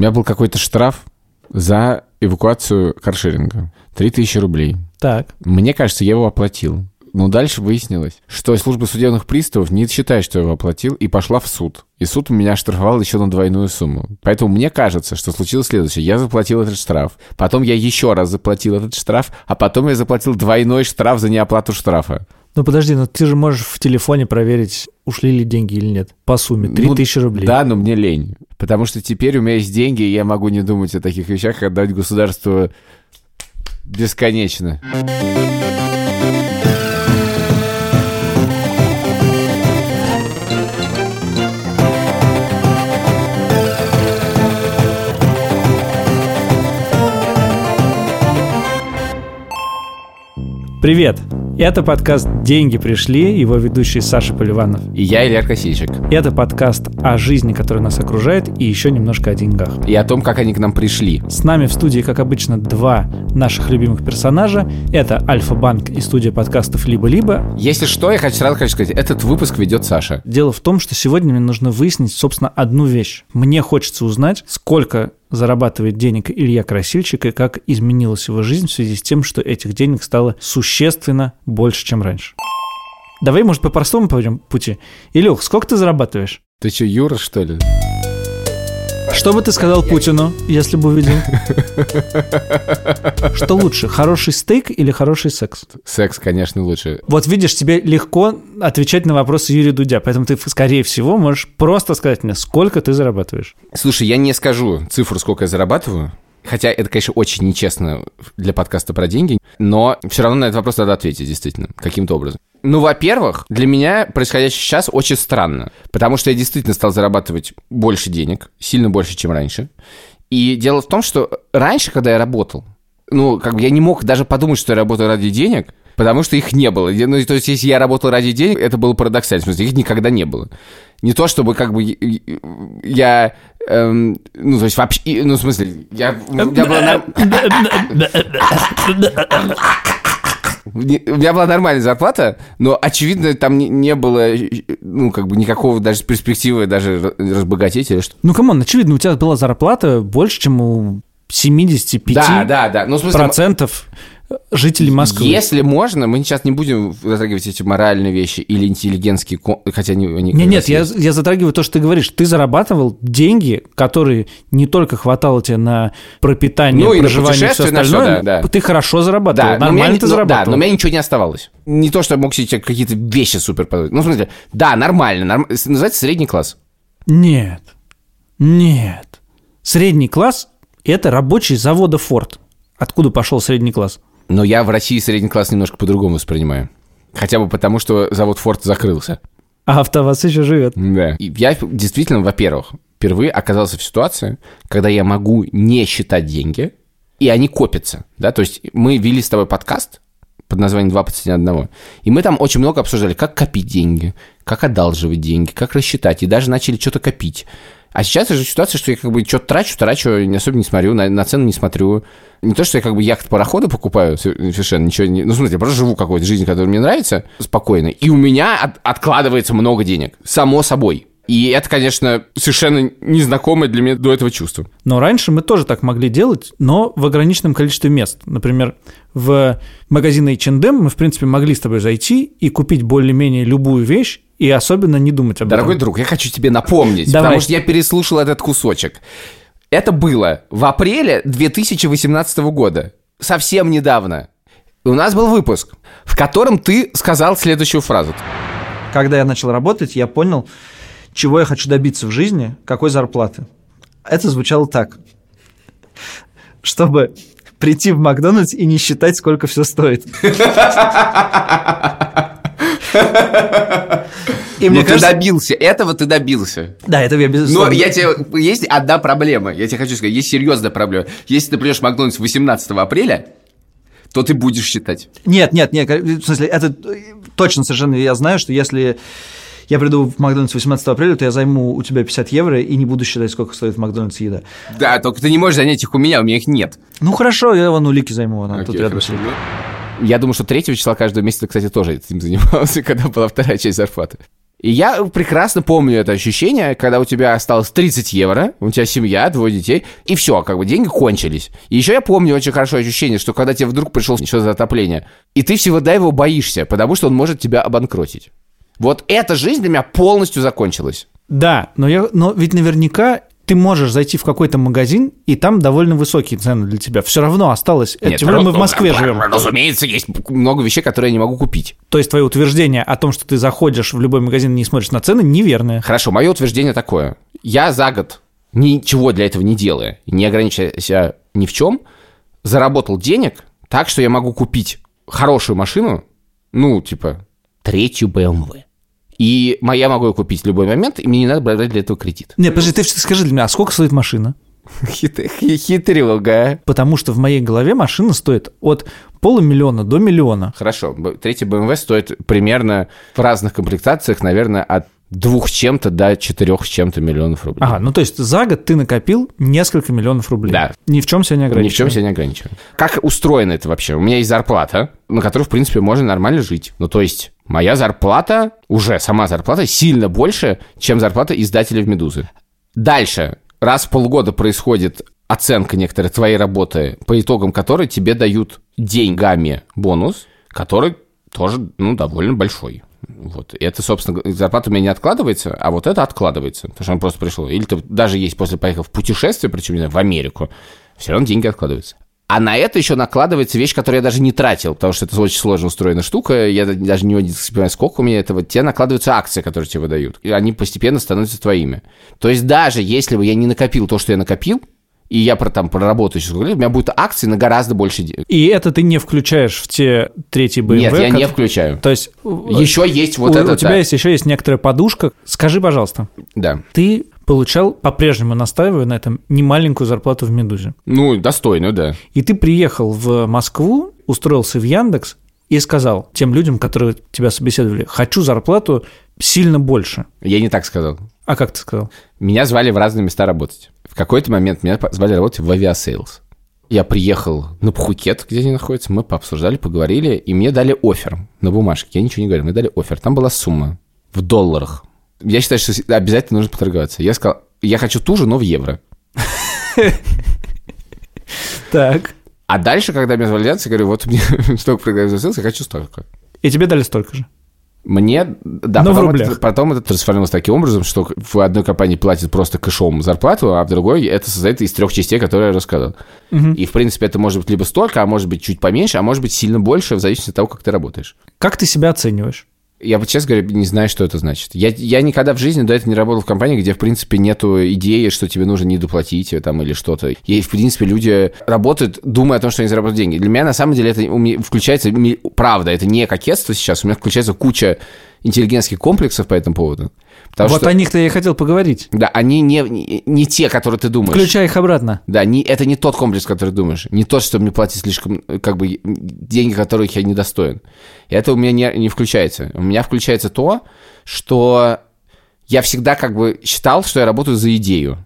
У меня был какой-то штраф за эвакуацию каршеринга. 3000 рублей. Так. Мне кажется, я его оплатил. Но дальше выяснилось, что служба судебных приставов не считает, что я его оплатил, и пошла в суд. И суд меня штрафовал еще на двойную сумму. Поэтому мне кажется, что случилось следующее. Я заплатил этот штраф, потом я еще раз заплатил этот штраф, а потом я заплатил двойной штраф за неоплату штрафа. Ну подожди, но ты же можешь в телефоне проверить, ушли ли деньги или нет. По сумме. 3000 Ну, рублей. Да, но мне лень. Потому что теперь у меня есть деньги, и я могу не думать о таких вещах, и отдать государству бесконечно. Привет! Это подкаст «Деньги пришли», его ведущий Саша Поливанов. И я Илья Косичек. Это подкаст о жизни, которая нас окружает, и еще немножко о деньгах. И о том, как они к нам пришли. С нами в студии, как обычно, два наших любимых персонажа. Это Альфа-Банк и студия подкастов «Либо-либо». Если что, я хочу сразу хочу сказать, этот выпуск ведет Саша. Дело в том, что сегодня мне нужно выяснить, собственно, одну вещь. Мне хочется узнать, сколько зарабатывает денег Илья Красильщик и как изменилась его жизнь в связи с тем, что этих денег стало существенно больше, чем раньше. Давай, может, по простому пойдем пути. Илюх, сколько ты зарабатываешь? Ты что, Юра, что ли? Что бы ты сказал Путину, если бы увидел? Что лучше, хороший стейк или хороший секс? Секс, конечно, лучше. Вот видишь, тебе легко отвечать на вопросы Юрия Дудя, поэтому ты, скорее всего, можешь просто сказать мне, сколько ты зарабатываешь. Слушай, я не скажу цифру, сколько я зарабатываю. Хотя это, конечно, очень нечестно для подкаста про деньги, но все равно на этот вопрос надо ответить, действительно, каким-то образом. Ну, во-первых, для меня происходящее сейчас очень странно, потому что я действительно стал зарабатывать больше денег, сильно больше, чем раньше. И дело в том, что раньше, когда я работал, ну, как бы я не мог даже подумать, что я работаю ради денег, потому что их не было. Ну, то есть, если я работал ради денег, это было парадоксально, в смысле, их никогда не было. Не то, чтобы как бы я... эм, ну, то есть вообще... Ну, в смысле, я... У меня была, Не- у меня была нормальная зарплата, но, очевидно, там не, не было, ну, как бы, никакого даже перспективы даже разбогатеть или что. Ну, come on, очевидно, у тебя была зарплата больше, чем у 75 Да, да, да. Ну, смысле, процентов жителей Москвы. Если можно, мы сейчас не будем затрагивать эти моральные вещи или интеллигентские, хотя они, они нет, раз я, я затрагиваю то, что ты говоришь. Ты зарабатывал деньги, которые не только хватало тебе на пропитание, Ну, и проживание и все путешествия, на остальное. да, да. Ты хорошо зарабатывал. Да, меня Нормально не- ты ну, зарабатывал. Да, но у меня ничего не оставалось. Не то, что я мог себе какие-то вещи супер позволить. Ну, в смысле, да, нормально. норм- Называется средний класс. Нет. Нет. Средний класс – это рабочий завода Форд. Откуда пошел средний класс? Но я в России средний класс немножко по-другому воспринимаю. Хотя бы потому, что завод Форд закрылся. А АвтоВАЗ еще живет. Да. И я действительно, во-первых, впервые оказался в ситуации, когда я могу не считать деньги, и они копятся. Да? То есть мы вели с тобой подкаст под названием «Два по цене одного», и мы там очень много обсуждали, как копить деньги, как одалживать деньги, как рассчитать, и даже начали что-то копить. А сейчас же ситуация, что я как бы что-то трачу, трачу, особо не смотрю, на, на цену не смотрю. Не то, что я как бы яхт-пароходы покупаю, сов- совершенно ничего не... Ну, смысле, я просто живу какой-то жизнью, которая мне нравится, спокойно. И у меня от- откладывается много денег, само собой. И это, конечно, совершенно незнакомое для меня до этого чувство. Но раньше мы тоже так могли делать, но в ограниченном количестве мест. Например, в магазин H&M мы, в принципе, могли с тобой зайти и купить более-менее любую вещь и особенно не думать об Дорогой этом. друг, я хочу тебе напомнить, Давай. потому что я переслушал этот кусочек. Это было в апреле 2018 года, совсем недавно. У нас был выпуск, в котором ты сказал следующую фразу. Когда я начал работать, я понял, чего я хочу добиться в жизни, какой зарплаты. Это звучало так. Чтобы прийти в Макдональдс и не считать, сколько все стоит. И Но мне ты кажется, добился, этого ты добился. да, это я Но безусловно. я тебе... Есть одна проблема, я тебе хочу сказать, есть серьезная проблема. Если ты придешь в Макдональдс 18 апреля, то ты будешь считать. Нет, нет, нет, в смысле, это точно совершенно я знаю, что если я приду в Макдональдс 18 апреля, то я займу у тебя 50 евро и не буду считать, сколько стоит в Макдональдсе еда. Да, только ты не можешь занять их у меня, у меня их нет. Ну хорошо, я вон у Лики займу, она тут Окей, рядом хорошо. сидит. Я думаю, что 3 числа каждого месяца, кстати, тоже этим занимался, когда была вторая часть зарплаты. И я прекрасно помню это ощущение, когда у тебя осталось 30 евро, у тебя семья, двое детей, и все, как бы деньги кончились. И еще я помню очень хорошо ощущение, что когда тебе вдруг пришел что за отопление, и ты всегда его боишься, потому что он может тебя обанкротить. Вот эта жизнь для меня полностью закончилась. Да, но, я, но ведь наверняка ты можешь зайти в какой-то магазин, и там довольно высокие цены для тебя. Все равно осталось. Нет, Тем более мы в Москве живем. Разумеется, есть много вещей, которые я не могу купить. То есть твое утверждение о том, что ты заходишь в любой магазин и не смотришь на цены, неверное. Хорошо, мое утверждение такое. Я за год ничего для этого не делая, не ограничивая себя ни в чем, заработал денег так, что я могу купить хорошую машину, ну, типа, третью BMW. И я могу ее купить в любой момент, и мне не надо брать для этого кредит. Нет, подожди, ты скажи для меня, а сколько стоит машина? Хитрюга. Потому что в моей голове машина стоит от полумиллиона до миллиона. Хорошо, третий BMW стоит примерно в разных комплектациях, наверное, от двух с чем-то до четырех с чем-то миллионов рублей. Ага, ну то есть за год ты накопил несколько миллионов рублей. Да. Ни в чем себя не ограничивая. Ни в чем себя не ограничиваю. Как устроено это вообще? У меня есть зарплата, на которую, в принципе, можно нормально жить. Ну то есть моя зарплата, уже сама зарплата, сильно больше, чем зарплата издателя в «Медузы». Дальше. Раз в полгода происходит оценка некоторой твоей работы, по итогам которой тебе дают деньгами бонус, который тоже, ну, довольно большой. Вот. И это, собственно, зарплата у меня не откладывается, а вот это откладывается, потому что он просто пришел. Или ты даже есть после поехал в путешествие, причем не знаю, в Америку, все равно деньги откладываются. А на это еще накладывается вещь, которую я даже не тратил, потому что это очень сложно устроенная штука. Я даже не понимаю, сколько у меня этого. Те накладываются акции, которые тебе выдают. И они постепенно становятся твоими. То есть даже если бы я не накопил то, что я накопил, и я про, там проработаю сейчас, у меня будут акции на гораздо больше денег. И это ты не включаешь в те третьи BMW? Нет, я как... не включаю. То есть... Еще есть вот у, это. У тебя да. есть еще есть некоторая подушка. Скажи, пожалуйста. Да. Ты получал, по-прежнему настаиваю на этом, немаленькую зарплату в «Медузе». Ну, достойную, да. И ты приехал в Москву, устроился в Яндекс и сказал тем людям, которые тебя собеседовали, хочу зарплату сильно больше. Я не так сказал. А как ты сказал? Меня звали в разные места работать. Какой-то момент меня звали работать в Aviasales. Я приехал на Пхукет, где они находятся, мы пообсуждали, поговорили, и мне дали офер на бумажке. Я ничего не говорил, мне дали офер. Там была сумма в долларах. Я считаю, что обязательно нужно поторговаться. Я сказал, я хочу ту же, но в евро. Так. А дальше, когда меня звали я говорю, вот мне столько программист я хочу столько. И тебе дали столько же? Мне, да, Но потом, это, потом это трансформировалось таким образом, что в одной компании платят просто кэшом зарплату, а в другой это создает из трех частей, которые я рассказал. Угу. И, в принципе, это может быть либо столько, а может быть чуть поменьше, а может быть сильно больше, в зависимости от того, как ты работаешь. Как ты себя оцениваешь? Я вот честно говоря не знаю, что это значит. Я, я никогда в жизни до этого не работал в компании, где, в принципе, нету идеи, что тебе нужно не доплатить там или что-то. И, в принципе, люди работают, думая о том, что они заработают деньги. Для меня, на самом деле, это у меня включается, правда, это не кокетство сейчас, у меня включается куча интеллигентских комплексов по этому поводу. Потому вот что, о них-то я и хотел поговорить. Да, они не, не, не те, которые ты думаешь. Включай их обратно. Да, не, это не тот комплекс, который ты думаешь. Не тот, что мне платить слишком, как бы, деньги, которых я недостоин. И это у меня не, не включается. У меня включается то, что я всегда как бы считал, что я работаю за идею.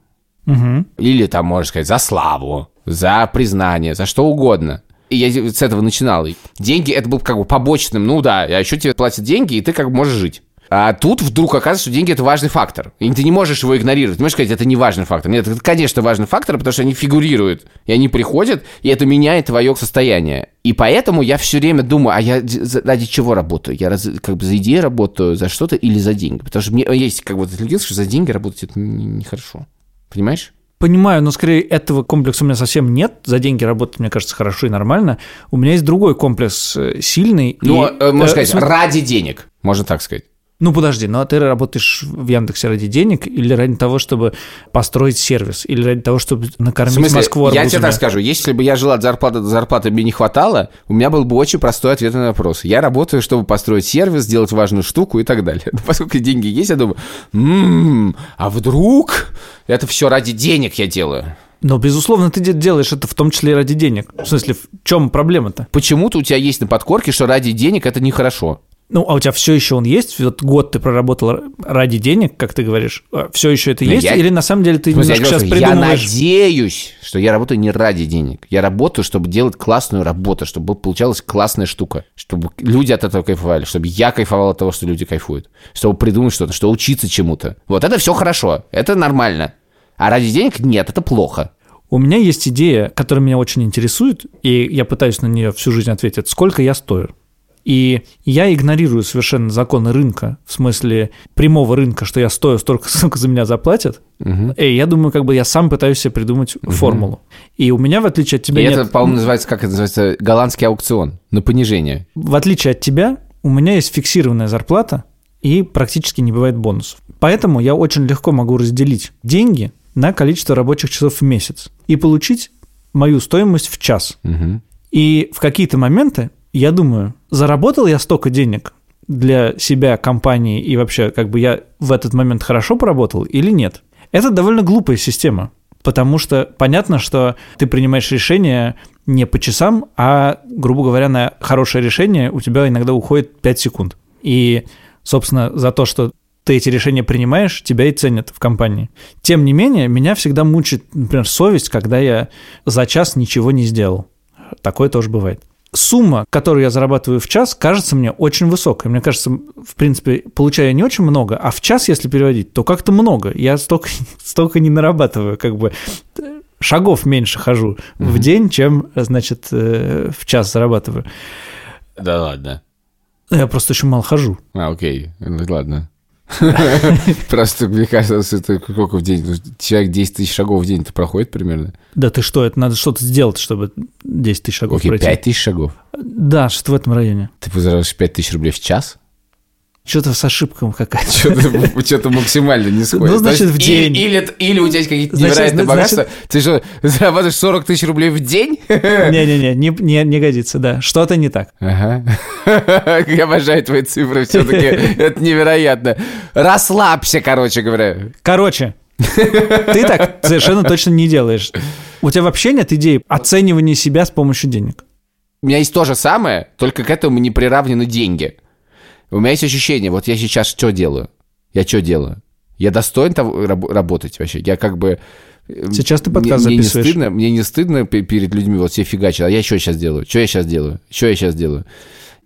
Угу. Или там, можно сказать, за славу, за признание, за что угодно. И я с этого начинал. деньги это был как бы побочным, ну да, а еще тебе платят деньги, и ты как бы можешь жить. А тут вдруг оказывается, что деньги это важный фактор. И ты не можешь его игнорировать. Ты можешь сказать, это не важный фактор. Нет, это, конечно, важный фактор, потому что они фигурируют. И они приходят, и это меняет твое состояние. И поэтому я все время думаю, а я ради чего работаю? Я раз, как бы за идею работаю, за что-то или за деньги? Потому что мне есть как бы вот что за деньги работать это нехорошо. Не Понимаешь? Понимаю, но скорее этого комплекса у меня совсем нет. За деньги работать, мне кажется, хорошо и нормально. У меня есть другой комплекс э, сильный. Ну, и, можно э, сказать, ради денег, можно так сказать. Ну, подожди, ну а ты работаешь в Яндексе ради денег или ради того, чтобы построить сервис, или ради того, чтобы накормить в смысле, Москву арбузами? Я тебе так скажу, если бы я жил от зарплаты до зарплаты, мне не хватало, у меня был бы очень простой ответ на вопрос. Я работаю, чтобы построить сервис, сделать важную штуку и так далее. Но поскольку деньги есть, я думаю, м-м, а вдруг это все ради денег я делаю? Но, безусловно, ты делаешь это в том числе и ради денег. В смысле, в чем проблема-то? Почему-то у тебя есть на подкорке, что ради денег это нехорошо. Ну, а у тебя все еще он есть? Вот год ты проработал ради денег, как ты говоришь. Все еще это Ну, есть? я- Или на самом деле ты смысле, немножко я сейчас говорю, я придумываешь? надеюсь, что я работаю не ради денег. Я работаю, чтобы делать классную работу, чтобы получалась классная штука, чтобы люди от этого кайфовали, чтобы я кайфовал от того, что люди кайфуют, чтобы придумать что-то, что учиться чему-то. Вот это все хорошо, это нормально. А ради денег нет, это плохо. У меня есть идея, которая меня очень интересует, и я пытаюсь на нее всю жизнь ответить. Сколько я стою? И я игнорирую совершенно законы рынка, в смысле прямого рынка, что я стою столько, сколько за меня заплатят. И я думаю, как бы я сам пытаюсь себе придумать формулу. И у меня, в отличие от тебя, И нет... это, по-моему, называется, как это называется, голландский аукцион на понижение. В отличие от тебя, у меня есть фиксированная зарплата и практически не бывает бонусов. Поэтому я очень легко могу разделить деньги на количество рабочих часов в месяц и получить мою стоимость в час. Мгм. И в какие-то моменты я думаю, заработал я столько денег для себя, компании, и вообще, как бы я в этот момент хорошо поработал или нет. Это довольно глупая система, потому что понятно, что ты принимаешь решение не по часам, а, грубо говоря, на хорошее решение у тебя иногда уходит 5 секунд. И, собственно, за то, что ты эти решения принимаешь, тебя и ценят в компании. Тем не менее, меня всегда мучает, например, совесть, когда я за час ничего не сделал. Такое тоже бывает. Сумма, которую я зарабатываю в час, кажется мне очень высокой. Мне кажется, в принципе, получаю я не очень много, а в час, если переводить, то как-то много. Я столько, столько не нарабатываю, как бы шагов меньше хожу в день, чем, значит, э, в час зарабатываю. Да ладно. Я просто еще мало хожу. А, окей, ну, ладно. Просто, мне кажется, это сколько в день? Ну, Человек 10 тысяч шагов в день-то проходит примерно? Да ты что, это надо что-то сделать, чтобы 10 тысяч шагов Окей, пройти. 5 тысяч шагов. Да, что-то в этом районе. Ты зарабатываешь 5 тысяч рублей в час? Что-то с ошибками какая-то. Что-то что-то максимально не сходит. Ну, значит, Значит, в день. Или, или, или у тебя есть какие-то Значит, невероятные значит- богатства. Ты что, зарабатываешь 40 тысяч рублей в день? Не-не-не, не, не, не годится, да. Что-то не так. Ага. Я обожаю твои цифры все-таки. Это невероятно. Расслабься, короче говоря. Короче, ты так совершенно точно не делаешь. У тебя вообще нет идеи оценивания себя с помощью денег. У меня есть то же самое, только к этому не приравнены деньги. У меня есть ощущение, вот я сейчас что делаю? Я что делаю? Я достоин того раб- работать вообще? Я как бы... э, Сейчас ты подкаст мне, мне не записываешь. стыдно, мне не стыдно пе- перед людьми вот все фигачить, а я что сейчас делаю? Что я сейчас делаю? Что я сейчас делаю?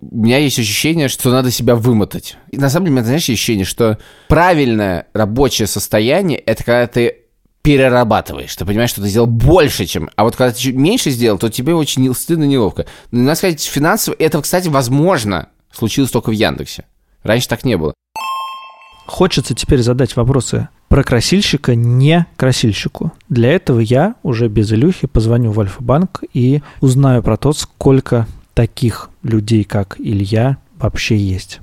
У меня есть ощущение, что надо себя вымотать. И на самом деле, у меня, знаешь, ощущение, что правильное рабочее состояние – это когда ты перерабатываешь. Ты понимаешь, что ты сделал больше, чем... А вот когда ты чуть меньше сделал, то тебе очень стыдно, неловко. Но, надо сказать, финансово... Это, кстати, возможно, случилось только в Яндексе. Раньше так не было. Хочется теперь задать вопросы про красильщика не красильщику. Для этого я уже без Илюхи позвоню в Альфа-банк и узнаю про то, сколько таких людей, как Илья, вообще есть.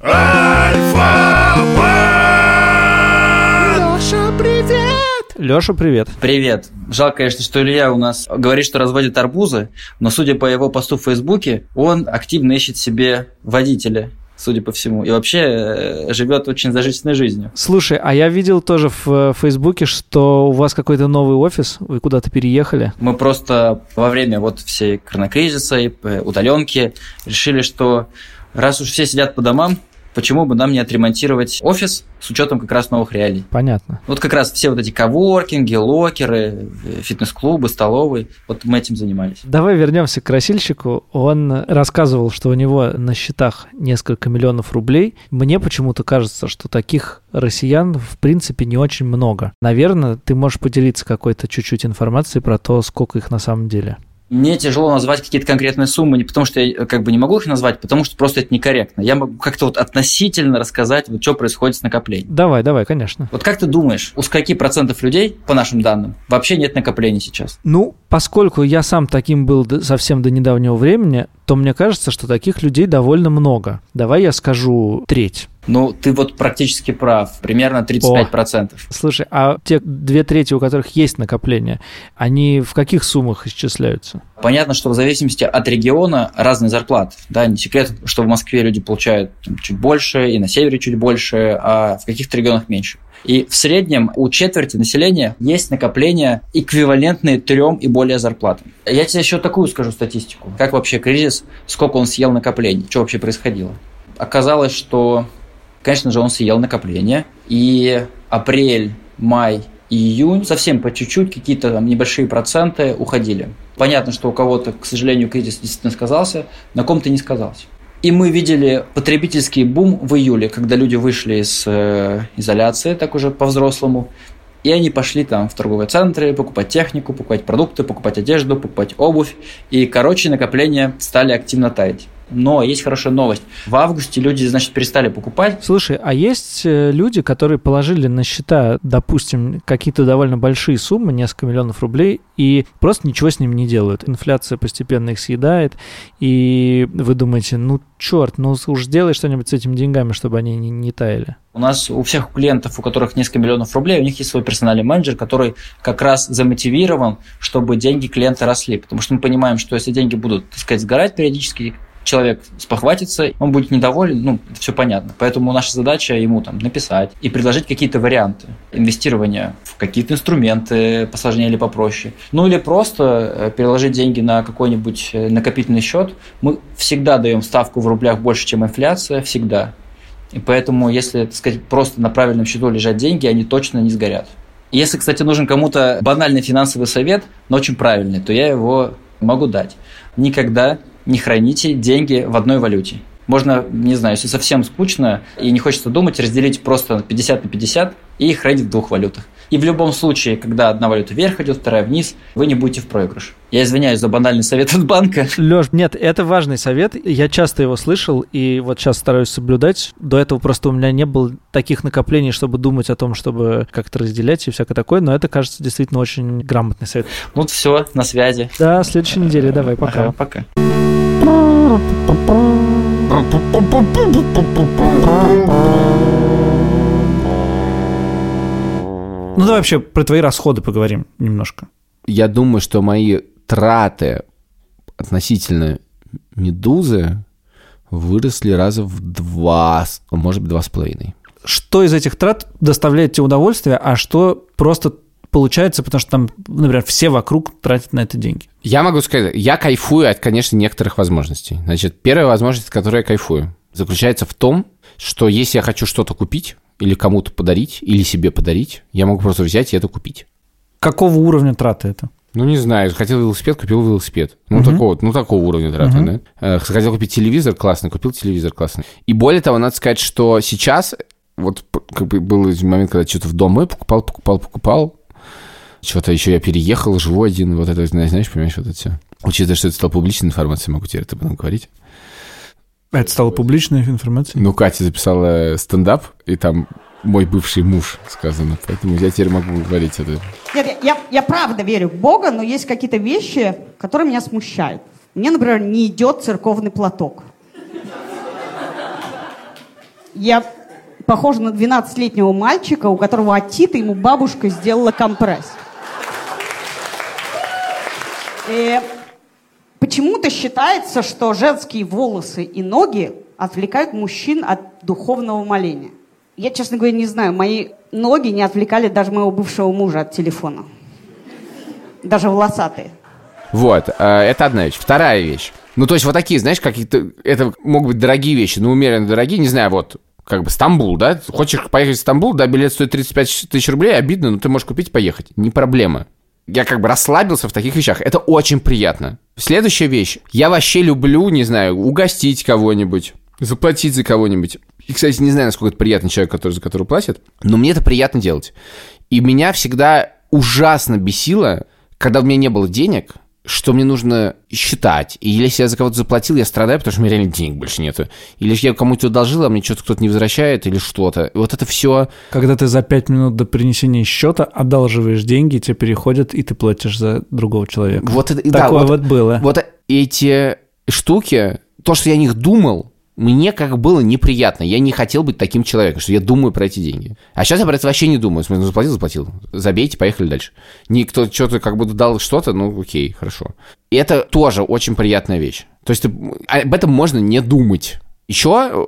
Леша, привет. Привет. Жалко, конечно, что Илья у нас говорит, что разводит арбузы, но судя по его посту в Фейсбуке, он активно ищет себе водителя, судя по всему, и вообще э, живет очень зажиточной жизнью. Слушай, а я видел тоже в э, Фейсбуке, что у вас какой-то новый офис, вы куда-то переехали. Мы просто во время вот всей коронакризиса и э, удаленки решили, что раз уж все сидят по домам, почему бы нам не отремонтировать офис с учетом как раз новых реалий. Понятно. Вот как раз все вот эти коворкинги, локеры, э, фитнес-клубы, столовые, вот мы этим занимались. Давай вернемся к красильщику. Он рассказывал, что у него на счетах несколько миллионов рублей. Мне почему-то кажется, что таких россиян в принципе не очень много. Наверное, ты можешь поделиться какой-то чуть-чуть информацией про то, сколько их на самом деле. Мне тяжело назвать какие-то конкретные суммы, не потому что я как бы не могу их назвать, потому что просто это некорректно. Я могу как-то вот относительно рассказать, вот что происходит с накоплением. Давай, давай, конечно. Вот как ты думаешь, у скольки процентов людей, по нашим данным, вообще нет накоплений сейчас? Ну, поскольку я сам таким был совсем до недавнего времени, то мне кажется, что таких людей довольно много. Давай я скажу треть. Ну, ты вот практически прав, примерно 35%. Слушай, а те две трети, у которых есть накопление, они в каких суммах исчисляются? Понятно, что в зависимости от региона разные зарплаты. Да, не секрет, что в Москве люди получают там, чуть больше, и на севере чуть больше, а в каких-то регионах меньше. И в среднем у четверти населения есть накопления, эквивалентные трем и более зарплатам. Я тебе еще такую скажу статистику. Как вообще кризис, сколько он съел накоплений, что вообще происходило? Оказалось, что, конечно же, он съел накопление, и апрель, май июнь совсем по чуть-чуть, какие-то там небольшие проценты уходили. Понятно, что у кого-то, к сожалению, кризис действительно сказался, на ком-то не сказался. И мы видели потребительский бум в июле, когда люди вышли из э, изоляции, так уже по-взрослому, и они пошли там в торговые центры покупать технику, покупать продукты, покупать одежду, покупать обувь. И, короче, накопления стали активно таять. Но есть хорошая новость. В августе люди, значит, перестали покупать. Слушай, а есть э, люди, которые положили на счета, допустим, какие-то довольно большие суммы, несколько миллионов рублей, и просто ничего с ним не делают. Инфляция постепенно их съедает, и вы думаете, ну, черт, ну уж сделай что-нибудь с этими деньгами, чтобы они не, не таяли. У нас у всех клиентов, у которых несколько миллионов рублей, у них есть свой персональный менеджер, который как раз замотивирован, чтобы деньги клиента росли. Потому что мы понимаем, что если деньги будут, так сказать, сгорать периодически, человек спохватится, он будет недоволен, ну, это все понятно. Поэтому наша задача ему там написать и предложить какие-то варианты инвестирования в какие-то инструменты посложнее или попроще. Ну или просто э, переложить деньги на какой-нибудь э, накопительный счет. Мы всегда даем ставку в рублях больше, чем инфляция, всегда. И поэтому, если, так сказать, просто на правильном счету лежат деньги, они точно не сгорят. Если, кстати, нужен кому-то банальный финансовый совет, но очень правильный, то я его могу дать. Никогда не храните деньги в одной валюте. Можно, не знаю, если совсем скучно и не хочется думать, разделить просто 50 на 50 и хранить в двух валютах. И в любом случае, когда одна валюта вверх идет, вторая вниз, вы не будете в проигрыш. Я извиняюсь за банальный совет от банка. Леш, нет, это важный совет. Я часто его слышал и вот сейчас стараюсь соблюдать. До этого просто у меня не было таких накоплений, чтобы думать о том, чтобы как-то разделять и всякое такое, но это, кажется, действительно очень грамотный совет. Ну все, на связи. Да, следующей неделе. Давай, пока. Ага, пока. Ну давай вообще про твои расходы поговорим немножко. Я думаю, что мои траты относительно медузы выросли раза в два, может быть, два с половиной. Что из этих трат доставляет тебе удовольствие, а что просто получается, потому что там, например, все вокруг тратят на это деньги? Я могу сказать, я кайфую от, конечно, некоторых возможностей. Значит, первая возможность, от которой я кайфую, заключается в том, что если я хочу что-то купить, или кому-то подарить, или себе подарить, я могу просто взять и это купить. Какого уровня траты это? Ну, не знаю, хотел велосипед, купил велосипед. Ну, uh-huh. такого, ну, такого уровня траты, uh-huh. да. Э, хотел купить телевизор, классный, купил телевизор, классный. И более того, надо сказать, что сейчас, вот как бы был момент, когда что-то в дом мой покупал, покупал, покупал, что-то еще я переехал, живу один, вот это, знаешь, понимаешь, вот это все. Учитывая, что это стало публичной информацией, могу теперь об этом говорить. Это стало публичной информацией? Ну, Катя записала стендап, и там мой бывший муж сказано, поэтому я теперь могу говорить это. Нет, я, я правда верю в Бога, но есть какие-то вещи, которые меня смущают. Мне, например, не идет церковный платок. Я похожа на 12-летнего мальчика, у которого отита ему бабушка сделала компресс. И Почему-то считается, что женские волосы и ноги отвлекают мужчин от духовного моления. Я, честно говоря, не знаю, мои ноги не отвлекали даже моего бывшего мужа от телефона. Даже волосатые. Вот, э, это одна вещь. Вторая вещь. Ну, то есть вот такие, знаешь, какие-то... Это могут быть дорогие вещи, но умеренно дорогие. Не знаю, вот, как бы Стамбул, да? Хочешь поехать в Стамбул, да, билет стоит 35 тысяч рублей, обидно, но ты можешь купить, поехать. Не проблема я как бы расслабился в таких вещах. Это очень приятно. Следующая вещь. Я вообще люблю, не знаю, угостить кого-нибудь, заплатить за кого-нибудь. И, кстати, не знаю, насколько это приятный человек, который, за которого платит, но мне это приятно делать. И меня всегда ужасно бесило, когда у меня не было денег, что мне нужно считать. И если я за кого-то заплатил, я страдаю, потому что у меня реально денег больше нету. Или я кому-то одолжил, а мне что-то кто-то не возвращает или что-то. И вот это все... Когда ты за пять минут до принесения счета одалживаешь деньги, тебе переходят, и ты платишь за другого человека. Вот это, Такое да, вот, вот было. Вот эти штуки, то, что я о них думал, мне как было неприятно. Я не хотел быть таким человеком, что я думаю про эти деньги. А сейчас я про это вообще не думаю. Смысле, ну, заплатил, заплатил. Забейте, поехали дальше. Никто что-то как бы дал что-то, ну окей, хорошо. И это тоже очень приятная вещь. То есть ты, об этом можно не думать. Еще,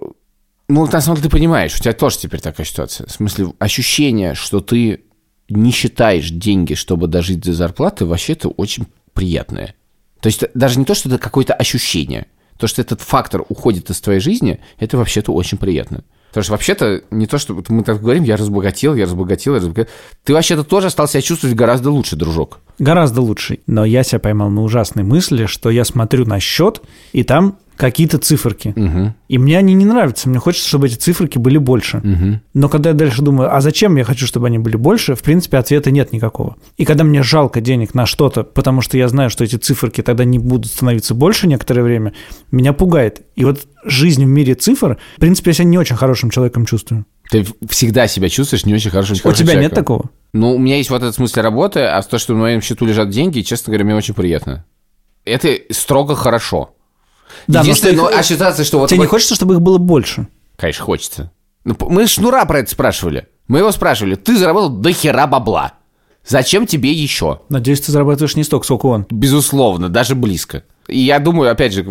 ну, на самом деле ты понимаешь, у тебя тоже теперь такая ситуация. В смысле, ощущение, что ты не считаешь деньги, чтобы дожить до зарплаты, вообще-то очень приятное. То есть даже не то, что это какое-то ощущение – То, что этот фактор уходит из твоей жизни, это вообще-то очень приятно. Потому что вообще-то не то, что мы так говорим, я разбогател, я разбогател, я разбогател. Ты вообще-то тоже стал себя чувствовать гораздо лучше, дружок. Гораздо лучше. Но я себя поймал на ужасной мысли, что я смотрю на счет, и там какие-то циферки. Угу. И мне они не нравятся. Мне хочется, чтобы эти циферки были больше. Угу. Но когда я дальше думаю, а зачем я хочу, чтобы они были больше, в принципе, ответа нет никакого. И когда мне жалко денег на что-то, потому что я знаю, что эти циферки тогда не будут становиться больше некоторое время, меня пугает. И вот жизнь в мире цифр, в принципе, я себя не очень хорошим человеком чувствую. Ты всегда себя чувствуешь не очень хорошим У хорошим тебя нет человеком. такого? Ну, у меня есть вот этот смысл работы, а то, что на моем счету лежат деньги, честно говоря, мне очень приятно. Это строго хорошо. Да, но что их- ну, а ситуация, что вот... Тебе не вот- хочется, чтобы их было больше? Конечно, хочется. Ну, мы Шнура про это спрашивали. Мы его спрашивали, ты заработал до хера бабла. Зачем тебе еще? Надеюсь, ты зарабатываешь не столько, сколько он. Безусловно, даже близко. И я думаю, опять же,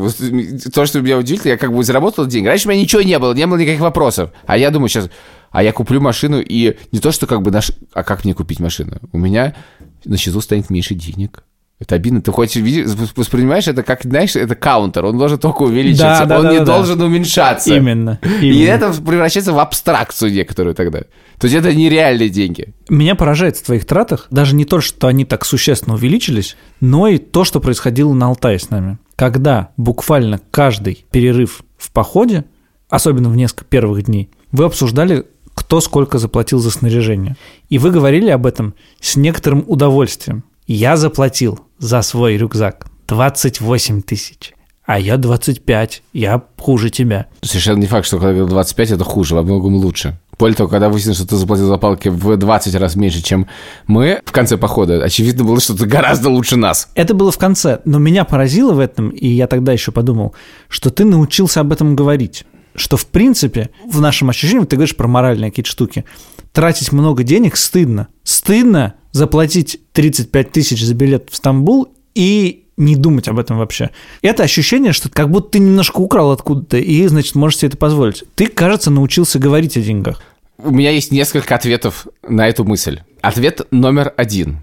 то, что меня удивительно, я как бы заработал деньги. Раньше у меня ничего не было, не было никаких вопросов. А я думаю сейчас, а я куплю машину, и не то, что как бы наш... А как мне купить машину? У меня на счету станет меньше денег. Это обидно. Ты хочешь видеть, воспринимаешь это как, знаешь, это каунтер. Он должен только увеличиваться, Да, да, он да, не да, да. должен уменьшаться. Именно. И именно. это превращается в абстракцию некоторую тогда. То есть это нереальные деньги. Меня поражает в твоих тратах даже не то, что они так существенно увеличились, но и то, что происходило на Алтае с нами. Когда буквально каждый перерыв в походе, особенно в несколько первых дней, вы обсуждали, кто сколько заплатил за снаряжение. И вы говорили об этом с некоторым удовольствием. Я заплатил за свой рюкзак 28 тысяч, а я 25, я хуже тебя. Совершенно не факт, что когда 25 это хуже, во многом лучше. Более того, когда выяснилось, что ты заплатил за палки в 20 раз меньше, чем мы в конце похода, очевидно было, что ты гораздо лучше нас. Это было в конце, но меня поразило в этом, и я тогда еще подумал, что ты научился об этом говорить. Что, в принципе, в нашем ощущении, ты говоришь про моральные какие-то штуки, тратить много денег стыдно. Стыдно заплатить 35 тысяч за билет в Стамбул и не думать об этом вообще. Это ощущение, что как будто ты немножко украл откуда-то, и, значит, можешь себе это позволить. Ты, кажется, научился говорить о деньгах. У меня есть несколько ответов на эту мысль. Ответ номер один.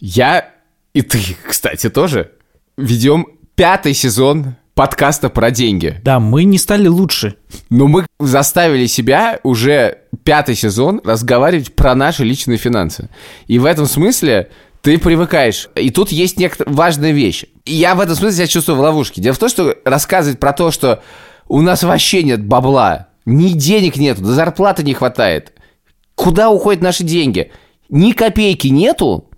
Я и ты, кстати, тоже ведем пятый сезон подкаста про деньги. Да, мы не стали лучше. Но мы заставили себя уже пятый сезон разговаривать про наши личные финансы. И в этом смысле ты привыкаешь. И тут есть некоторая важная вещь. И я в этом смысле себя чувствую в ловушке. Дело в том, что рассказывать про то, что у нас вообще нет бабла, ни денег нету, до зарплаты не хватает. Куда уходят наши деньги? Ни копейки нету.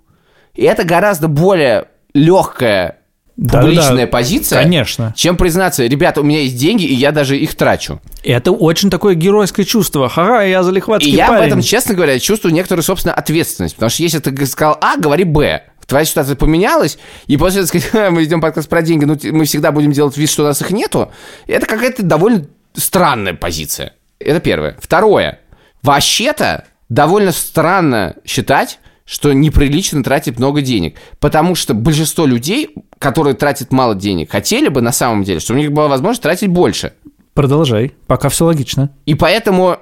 И это гораздо более легкая Да-да-да, публичная позиция, Конечно. чем признаться, ребята, у меня есть деньги, и я даже их трачу. Это очень такое геройское чувство. Ха-ха, я залихватский И я парень. в этом, честно говоря, чувствую некоторую, собственно, ответственность. Потому что если ты сказал А, говори Б. Твоя ситуация поменялась, и после этого сказать, «Ха, мы ведем подкаст про деньги, ну мы всегда будем делать вид, что у нас их нету, это какая-то довольно странная позиция. Это первое. Второе. Вообще-то довольно странно считать, что неприлично тратить много денег. Потому что большинство людей, которые тратят мало денег, хотели бы на самом деле, чтобы у них была возможность тратить больше. Продолжай, пока все логично. И поэтому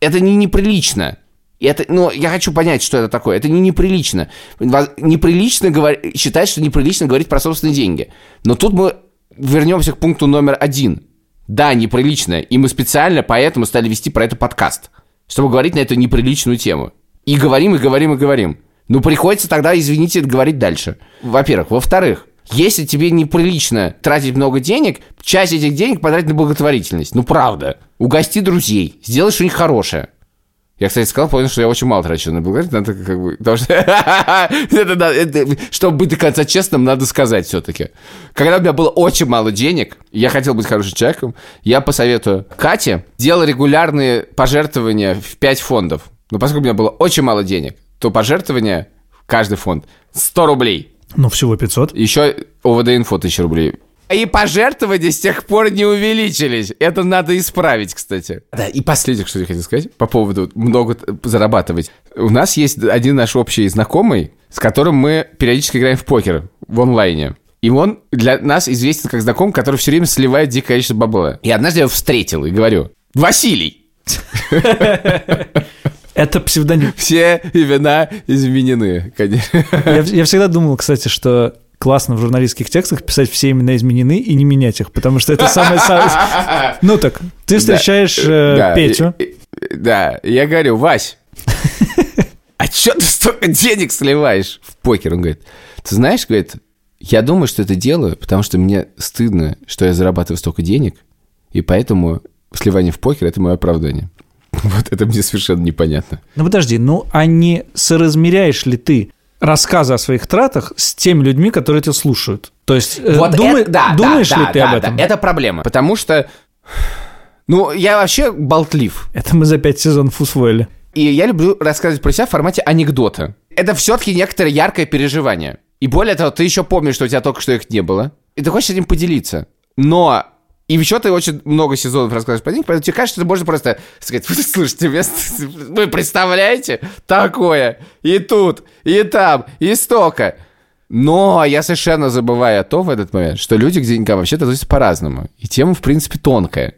это не неприлично. Это, ну, я хочу понять, что это такое. Это не неприлично. Неприлично говор- считать, что неприлично говорить про собственные деньги. Но тут мы вернемся к пункту номер один. Да, неприлично. И мы специально поэтому стали вести про это подкаст. Чтобы говорить на эту неприличную тему. И говорим, и говорим, и говорим. Ну, приходится тогда, извините, говорить дальше. Во-первых. Во-вторых, если тебе неприлично тратить много денег, часть этих денег потратить на благотворительность. Ну, правда. Угости друзей. Сделай что-нибудь хорошее. Я, кстати, сказал, понял, что я очень мало трачу на благотворительность. Надо как бы... Что... Чтобы быть до конца честным, надо сказать все-таки. Когда у меня было очень мало денег, я хотел быть хорошим человеком, я посоветую Кате делать регулярные пожертвования в 5 фондов. Но поскольку у меня было очень мало денег, то пожертвования в каждый фонд 100 рублей. Ну, всего 500. Еще ОВД-инфо 1000 рублей. И пожертвования с тех пор не увеличились. Это надо исправить, кстати. Да, и последнее, что я хотел сказать по поводу много зарабатывать. У нас есть один наш общий знакомый, с которым мы периодически играем в покер в онлайне. И он для нас известен как знакомый, который все время сливает дикое количество бабла. И однажды я его встретил и говорю, Василий, Это псевдоним. все имена изменены, конечно. Я, я всегда думал, кстати, что классно в журналистских текстах писать все имена изменены и не менять их, потому что это самое... Ну так, ты встречаешь э, Петю, Да, я говорю, Вась, а чё ты столько денег сливаешь в покер? Он говорит, ты знаешь, говорит, я думаю, что это делаю, потому что мне стыдно, что я зарабатываю столько денег, и поэтому сливание в покер – это мое оправдание. Вот это мне совершенно непонятно. Ну подожди, ну а не соразмеряешь ли ты рассказы о своих тратах с теми людьми, которые тебя слушают? То есть э, Вот думай- это- да, думаешь да, ли да, ты да, об да, этом? это проблема, потому что, ну, я вообще болтлив. Это мы за пять сезонов усвоили. И я люблю рассказывать про себя в формате анекдота. Это все-таки некоторое яркое переживание. И более того, ты еще помнишь, что у тебя только что их не было. И ты хочешь этим поделиться. Но и еще ты очень много сезонов рассказываешь про них, поэтому тебе кажется, что можно просто сказать, слушайте, вы- вы представляете такое и тут, и там, и столько. Но я совершенно забываю о том в этот момент, что люди к деньгам вообще-то относятся по-разному. И тема, в принципе, тонкая.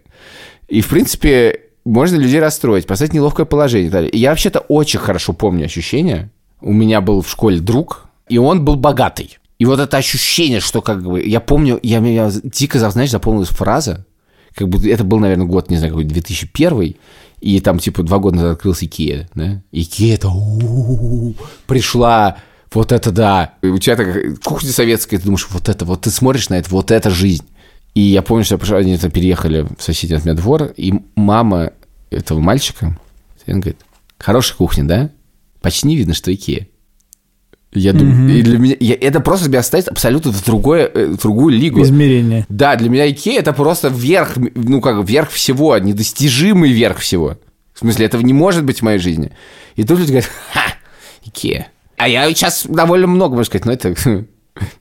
И, в принципе, можно людей расстроить, поставить неловкое положение. И я вообще-то очень хорошо помню ощущение. У меня был в школе друг, и он был богатый. И вот это ощущение, что как бы... Я помню, я меня дико, знаешь, запомнилась фраза, как бы это был, наверное, год, не знаю, какой 2001, и там, типа, два года назад открылся Икея, да? Икея это пришла, вот это да. И у тебя такая кухня советская, ты думаешь, вот это, вот ты смотришь на это, вот это жизнь. И я помню, что я они переехали в соседний от меня двор, и мама этого мальчика, он говорит, хорошая кухня, да? Почти не видно, что Икея. Я думаю, и для меня, я- это просто меня ставит абсолютно в, другое, э, в другую лигу. Измерение. Да, для меня Икея это просто верх, ну как, верх всего, недостижимый верх всего. В смысле, этого не может быть в моей жизни. И тут люди говорят, ха, Икея. А я сейчас довольно много могу сказать, но это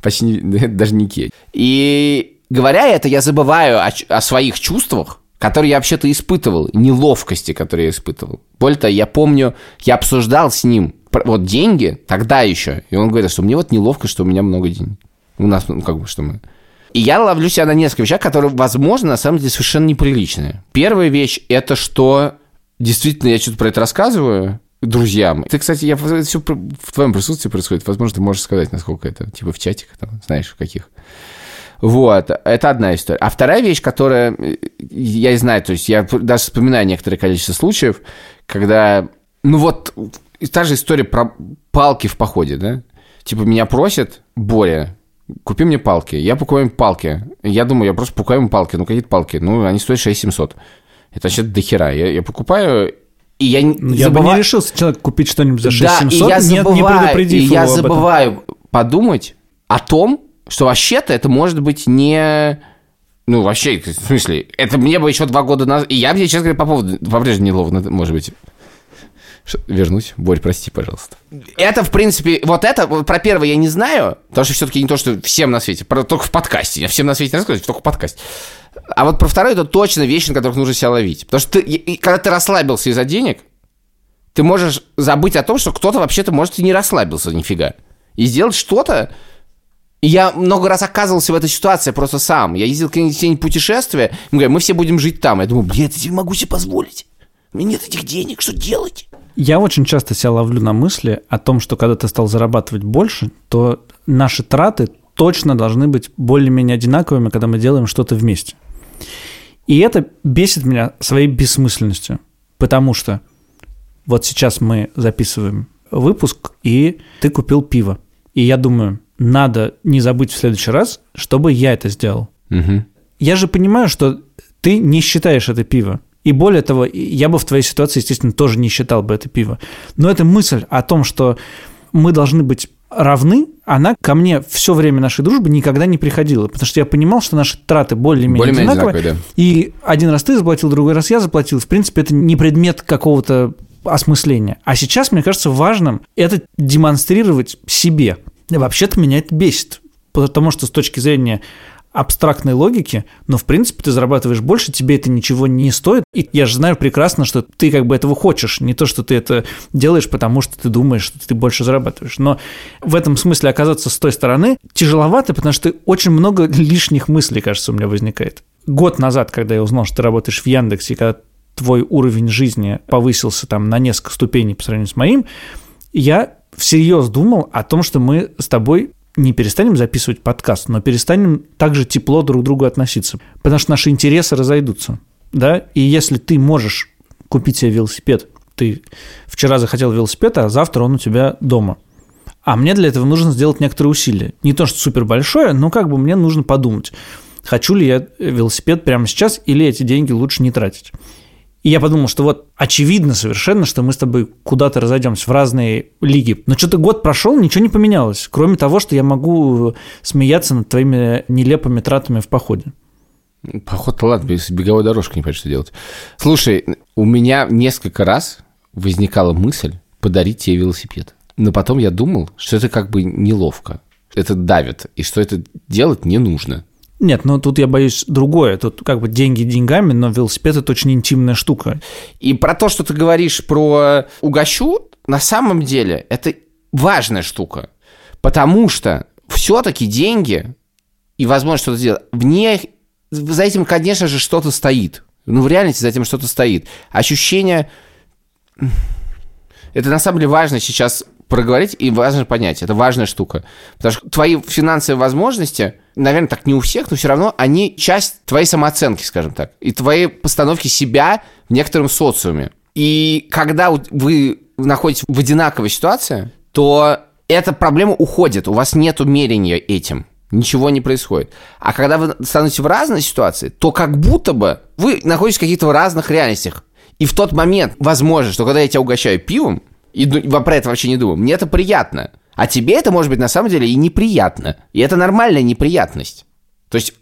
почти не- это даже не Икея. И говоря это, я забываю о, о своих чувствах, которые я вообще-то испытывал, неловкости, которые я испытывал. Более того, я помню, я обсуждал с ним вот деньги тогда еще, и он говорит, что мне вот неловко, что у меня много денег. У нас, ну, как бы, что мы... И я ловлю себя на несколько вещах, которые, возможно, на самом деле совершенно неприличные. Первая вещь – это что действительно я что-то про это рассказываю друзьям. Ты, кстати, я все в твоем присутствии происходит. Возможно, ты можешь сказать, насколько это, типа в чатиках, там, знаешь, в каких. Вот, это одна история. А вторая вещь, которая э, я и знаю, то есть я даже вспоминаю некоторое количество случаев, когда, ну вот, и та же история про палки в походе, да? Типа меня просят, Боря, купи мне палки. Я покупаю им палки. Я думаю, я просто покупаю им палки. Ну, какие-то палки? Ну, они стоят 6700. Это вообще до хера. Я, я покупаю, и я, Ну, Я бы не решился человек купить что-нибудь за да, 6700, и я не- не, забываю, предупредив и я забываю подумать о том, что вообще-то это может быть не... Ну, вообще, в смысле, это мне бы еще два года назад... И я мне, честно говоря, по поводу... По-прежнему неловно, может быть. Вернуть? Борь, прости, пожалуйста. Это, в принципе, вот это, про первое я не знаю, потому что все-таки не то, что всем на свете, про- только в подкасте. Я всем на свете не рассказываю, только в подкасте. А вот про второе, это точно вещи, на которых нужно себя ловить. Потому что ты, и- когда ты расслабился из-за денег, ты можешь забыть о том, что кто-то вообще-то, может, и не расслабился нифига. И сделать что-то... И я много раз оказывался в этой ситуации просто сам. Я ездил какие-нибудь путешествия, мы мы все будем жить там. Я думаю, блин, я могу себе позволить. У меня нет этих денег, что делать? Я очень часто себя ловлю на мысли о том, что когда ты стал зарабатывать больше, то наши траты точно должны быть более-менее одинаковыми, когда мы делаем что-то вместе. И это бесит меня своей бессмысленностью, потому что вот сейчас мы записываем выпуск, и ты купил пиво. И я думаю, надо не забыть в следующий раз, чтобы я это сделал. Мгм. Я же понимаю, что ты не считаешь это пиво. И более того, я бы в твоей ситуации, естественно, тоже не считал бы это пиво. Но эта мысль о том, что мы должны быть равны, она ко мне все время нашей дружбы никогда не приходила. Потому что я понимал, что наши траты более-менее, Более-менее одинаковые. одинаковые, И один раз ты заплатил, другой раз я заплатил. В принципе, это не предмет какого-то осмысления. А сейчас, мне кажется, важным это демонстрировать себе. Вообще-то меня это бесит. Потому что с точки зрения абстрактной логики, но в принципе ты зарабатываешь больше, тебе это ничего не стоит. И я же знаю прекрасно, что ты как бы этого хочешь, не то, что ты это делаешь, потому что ты думаешь, что ты больше зарабатываешь. Но в этом смысле оказаться с той стороны тяжеловато, потому что очень много лишних мыслей, кажется, у меня возникает. Год назад, когда я узнал, что ты работаешь в Яндексе, и когда твой уровень жизни повысился там на несколько ступеней по сравнению с моим, я всерьез думал о том, что мы с тобой не перестанем записывать подкаст, но перестанем также тепло друг к другу относиться, потому что наши интересы разойдутся, да, и если ты можешь купить себе велосипед, ты вчера захотел велосипед, а завтра он у тебя дома, а мне для этого нужно сделать некоторые усилия. Не то, что супер большое, но как бы мне нужно подумать, хочу ли я велосипед прямо сейчас или эти деньги лучше не тратить. И я подумал, что вот очевидно совершенно, что мы с тобой куда-то разойдемся в разные лиги. Но что-то год прошел, ничего не поменялось. Кроме того, что я могу смеяться над твоими нелепыми тратами в походе. Поход-то ладно, без беговой дорожки не понять, что делать. Слушай, у меня несколько раз возникала мысль подарить тебе велосипед. Но потом я думал, что это как бы неловко. Это давит, и что это делать не нужно. Нет, ну тут я боюсь другое. Тут как бы деньги деньгами, но велосипед это очень интимная штука. И про то, что ты говоришь про угощу, на самом деле это важная штука. Потому что все-таки деньги и возможность что-то сделать, в ней за этим, конечно же, что-то стоит. Ну, в реальности за этим что-то стоит. Ощущение... Это на самом деле важно сейчас проговорить и важно понять. Это важная штука. Потому что твои финансовые возможности, наверное, так не у всех, но все равно они часть твоей самооценки, скажем так, и твоей постановки себя в некотором социуме. И когда вы находитесь в одинаковой ситуации, то эта проблема уходит, у вас нет умерения этим. Ничего не происходит. А когда вы становитесь в разной ситуации, то как будто бы вы находитесь в каких-то разных реальностях. И в тот момент, возможно, что когда я тебя угощаю пивом, и про это вообще не думаю. Мне это приятно. А тебе это может быть на самом деле и неприятно. И это нормальная неприятность. То есть,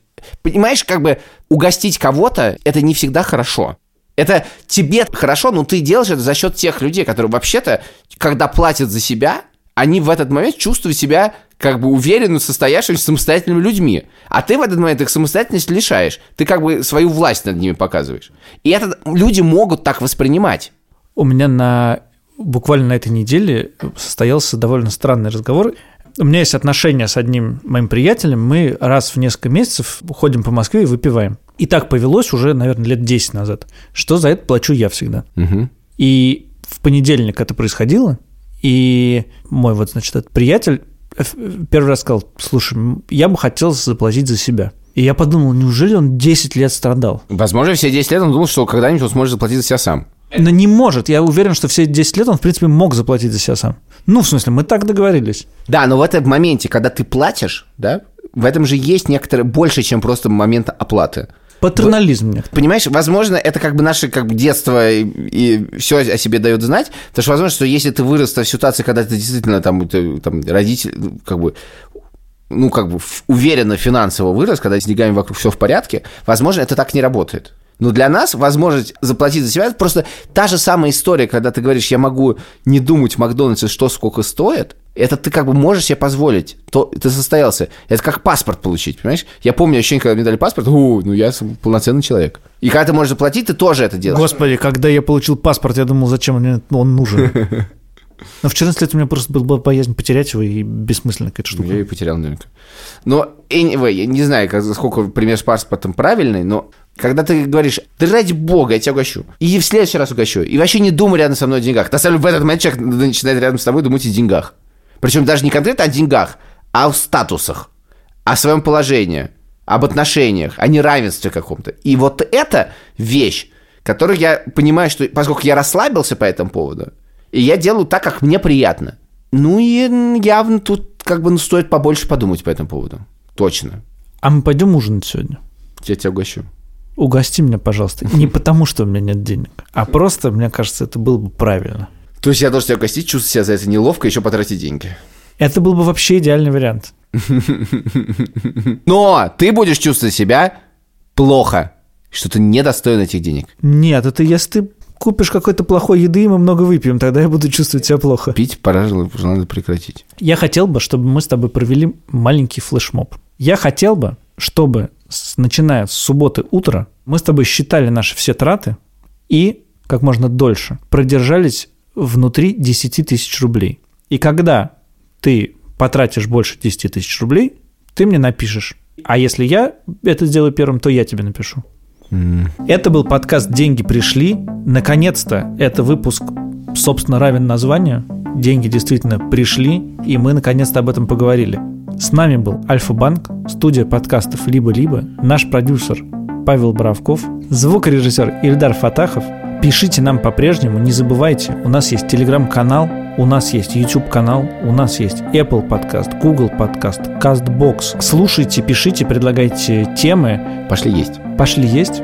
понимаешь, как бы угостить кого-то, это не всегда хорошо. Это тебе хорошо, но ты делаешь это за счет тех людей, которые вообще-то, когда платят за себя, они в этот момент чувствуют себя как бы уверенно состоявшимися самостоятельными людьми. А ты в этот момент их самостоятельность лишаешь. Ты как бы свою власть над ними показываешь. И это люди могут так воспринимать. У меня на буквально на этой неделе состоялся довольно странный разговор. У меня есть отношения с одним моим приятелем. Мы раз в несколько месяцев ходим по Москве и выпиваем. И так повелось уже, наверное, лет 10 назад, что за это плачу я всегда. Угу. И в понедельник это происходило, и мой вот, значит, этот приятель первый раз сказал, слушай, я бы хотел заплатить за себя. И я подумал, неужели он 10 лет страдал? Возможно, все 10 лет он думал, что когда-нибудь он сможет заплатить за себя сам. Но не может. Я уверен, что все 10 лет он, в принципе, мог заплатить за себя сам. Ну, в смысле, мы так договорились. Да, но в этом моменте, когда ты платишь, да, в этом же есть некоторое больше, чем просто момент оплаты. Патернализм. Нет. Понимаешь, возможно, это как бы наше как бы детство и, и все о себе дает знать, потому что возможно, что если ты вырос в ситуации, когда ты действительно там, ты, там родитель, ну, как бы ну, как бы уверенно финансово вырос, когда с деньгами вокруг все в порядке, возможно, это так не работает. Но для нас возможность заплатить за себя это просто та же самая история, когда ты говоришь, я могу не думать в Макдональдсе, что сколько стоит, это ты как бы можешь себе позволить, то ты состоялся. Это как паспорт получить, понимаешь? Я помню ощущение, когда мне дали паспорт, у, ну я полноценный человек. И когда ты можешь заплатить, ты тоже это делаешь. Господи, когда я получил паспорт, я думал, зачем мне он нужен. Но в 14 лет у меня просто была боязнь потерять его, и бессмысленная какая-то штука. Я и потерял наверняка. Но, anyway, я не знаю, сколько пример с паспортом правильный, но когда ты говоришь, да ради бога, я тебя угощу. И в следующий раз угощу. И вообще не думай рядом со мной о деньгах. На самом деле в этот момент человек начинает рядом с тобой думать о деньгах. Причем даже не конкретно о деньгах, а о статусах, о своем положении, об отношениях, о неравенстве каком-то. И вот это вещь, которую я понимаю, что поскольку я расслабился по этому поводу, и я делаю так, как мне приятно. Ну и явно тут как бы ну, стоит побольше подумать по этому поводу. Точно. А мы пойдем ужинать сегодня? Я тебя угощу. Угости меня, пожалуйста. Не потому, что у меня нет денег, а просто, мне кажется, это было бы правильно. То есть я должен тебя угостить, чувствовать себя за это неловко, еще потратить деньги. Это был бы вообще идеальный вариант. Но ты будешь чувствовать себя плохо, что ты недостоин этих денег. Нет, это если ты купишь какой-то плохой еды, и мы много выпьем, тогда я буду чувствовать себя плохо. Пить пора, надо прекратить. Я хотел бы, чтобы мы с тобой провели маленький флешмоб. Я хотел бы, чтобы, начиная с субботы утра, мы с тобой считали наши все траты и как можно дольше продержались внутри 10 тысяч рублей. И когда ты потратишь больше 10 тысяч рублей, ты мне напишешь. А если я это сделаю первым, то я тебе напишу. Это был подкаст «Деньги пришли». Наконец-то это выпуск, собственно, равен названию. Деньги действительно пришли, и мы наконец-то об этом поговорили. С нами был Альфа-Банк, студия подкастов «Либо-либо», наш продюсер Павел Боровков, звукорежиссер Ильдар Фатахов. Пишите нам по-прежнему, не забывайте, у нас есть телеграм-канал, у нас есть YouTube-канал, у нас есть Apple подкаст, Google подкаст, CastBox. Слушайте, пишите, предлагайте темы. Пошли есть. Пошли есть.